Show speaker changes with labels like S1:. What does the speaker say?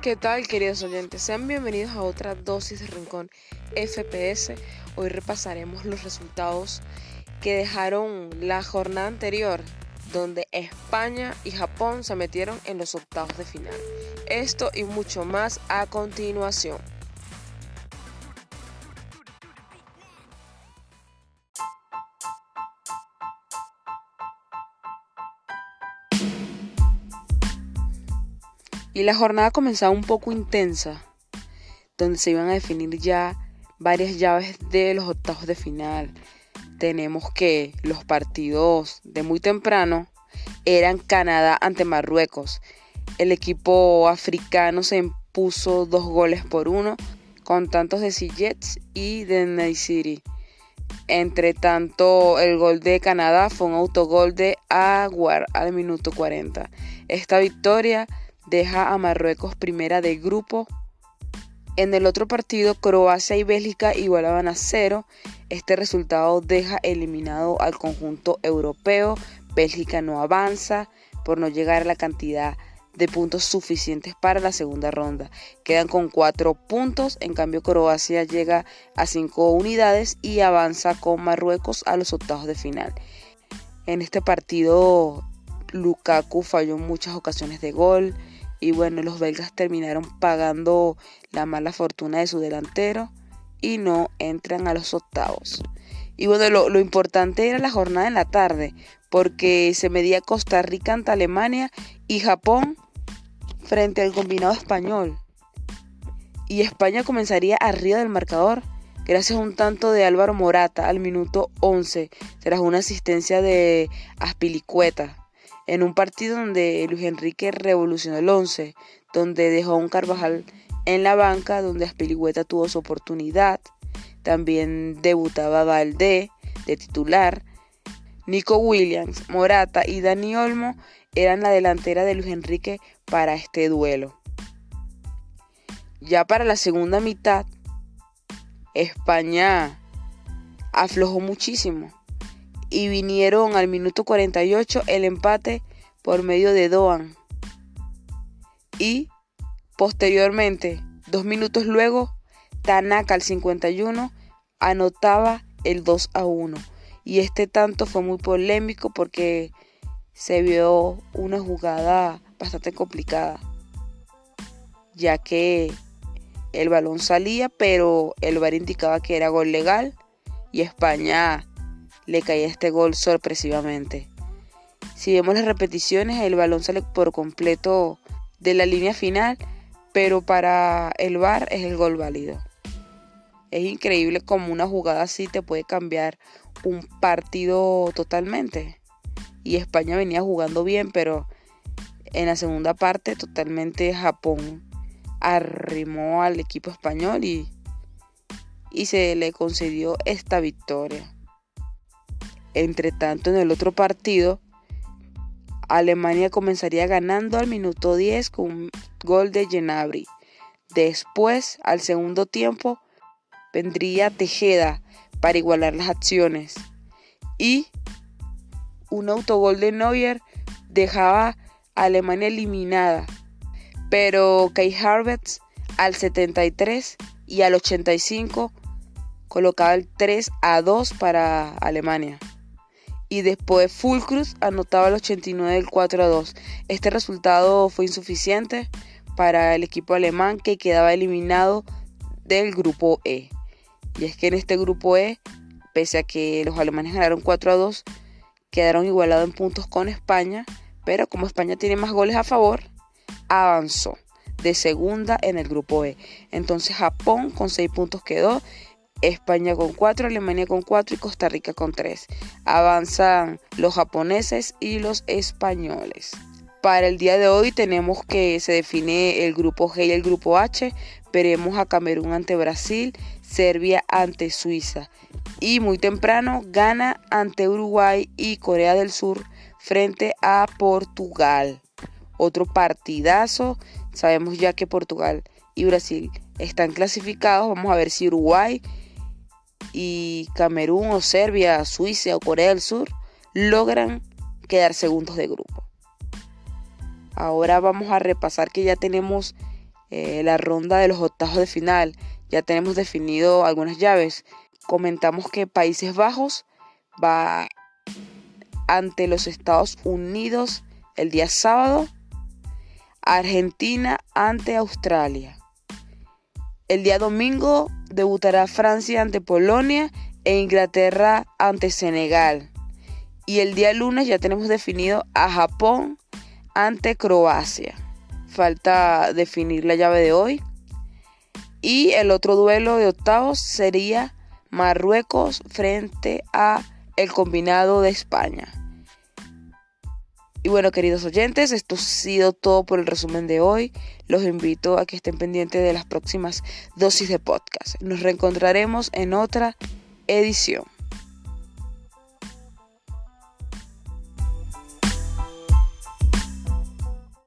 S1: ¿Qué tal queridos oyentes? Sean bienvenidos a otra dosis de Rincón FPS. Hoy repasaremos los resultados que dejaron la jornada anterior, donde España y Japón se metieron en los octavos de final. Esto y mucho más a continuación. Y la jornada comenzaba un poco intensa, donde se iban a definir ya varias llaves de los octavos de final. Tenemos que los partidos de muy temprano eran Canadá ante Marruecos. El equipo africano se impuso dos goles por uno con tantos de Sillets y de Naisiri. Entre tanto, el gol de Canadá fue un autogol de Aguar al minuto 40. Esta victoria deja a Marruecos primera de grupo. En el otro partido, Croacia y Bélgica igualaban a cero. Este resultado deja eliminado al conjunto europeo. Bélgica no avanza por no llegar a la cantidad de puntos suficientes para la segunda ronda. Quedan con cuatro puntos, en cambio Croacia llega a cinco unidades y avanza con Marruecos a los octavos de final. En este partido Lukaku falló muchas ocasiones de gol, y bueno, los belgas terminaron pagando la mala fortuna de su delantero y no entran a los octavos. Y bueno, lo, importante era la jornada en la tarde, porque se medía Costa Rica ante Alemania y Japón frente al combinado español. Y España comenzaría arriba del marcador gracias a un tanto de Álvaro Morata al minuto 11, tras una asistencia de Aspilicueta en un partido donde Luis Enrique revolucionó el 11, donde dejó a un Carvajal en la banca, donde Aspilicueta tuvo su oportunidad. También debutaba Valdé de titular. Nico Williams, Morata y Dani Olmo eran la delantera de Luis Enrique para este duelo. Ya para la segunda mitad, España aflojó muchísimo y vinieron al minuto 48 el empate por medio de Doan. Y posteriormente, dos minutos luego, Tanaka al 51 anotaba el 2 a 1. Y este tanto fue muy polémico porque se vio una jugada bastante complicada, ya que el balón salía, pero el VAR indicaba que era gol legal y España le caía este gol sorpresivamente. Si vemos las repeticiones, el balón sale por completo de la línea final, pero para el VAR es el gol válido. Es increíble como una jugada así te puede cambiar un partido totalmente. Y España venía jugando bien, pero en la segunda parte totalmente Japón arrimó al equipo español y, y se le concedió esta victoria. Entre tanto, en el otro partido, Alemania comenzaría ganando al minuto 10 con un gol de Genabri. Después, al segundo tiempo, vendría Tejeda para igualar las acciones. Y un autogol de Neuer dejaba a Alemania eliminada. Pero Kai Havertz al 73 y al 85 colocaba el 3 a 2 para Alemania y después Fulcruz anotaba el 89 del 4 a 2. Este resultado fue insuficiente para el equipo alemán que quedaba eliminado del grupo E. Y es que en este grupo E, pese a que los alemanes ganaron 4 a 2, quedaron igualados en puntos con España, pero como España tiene más goles a favor, avanzó de segunda en el grupo E. Entonces Japón con 6 puntos quedó España con 4, Alemania con 4 y Costa Rica con 3. Avanzan los japoneses y los españoles. Para el día de hoy tenemos que se define el grupo G y el grupo H. Veremos a Camerún ante Brasil, Serbia ante Suiza. Y muy temprano gana ante Uruguay y Corea del Sur frente a Portugal. Otro partidazo. Sabemos ya que Portugal y Brasil están clasificados. Vamos a ver si Uruguay y Camerún o Serbia, Suiza o Corea del Sur logran quedar segundos de grupo. Ahora vamos a repasar que ya tenemos eh, la ronda de los octavos de final. Ya tenemos definido algunas llaves. Comentamos que Países Bajos va ante los Estados Unidos el día sábado. Argentina ante Australia. El día domingo debutará Francia ante Polonia e Inglaterra ante Senegal. Y el día lunes ya tenemos definido a Japón ante Croacia. Falta definir la llave de hoy. Y el otro duelo de octavos sería Marruecos frente a el combinado de España. Y bueno, queridos oyentes, esto ha sido todo por el resumen de hoy. Los invito a que estén pendientes de las próximas dosis de podcast. Nos reencontraremos en otra edición.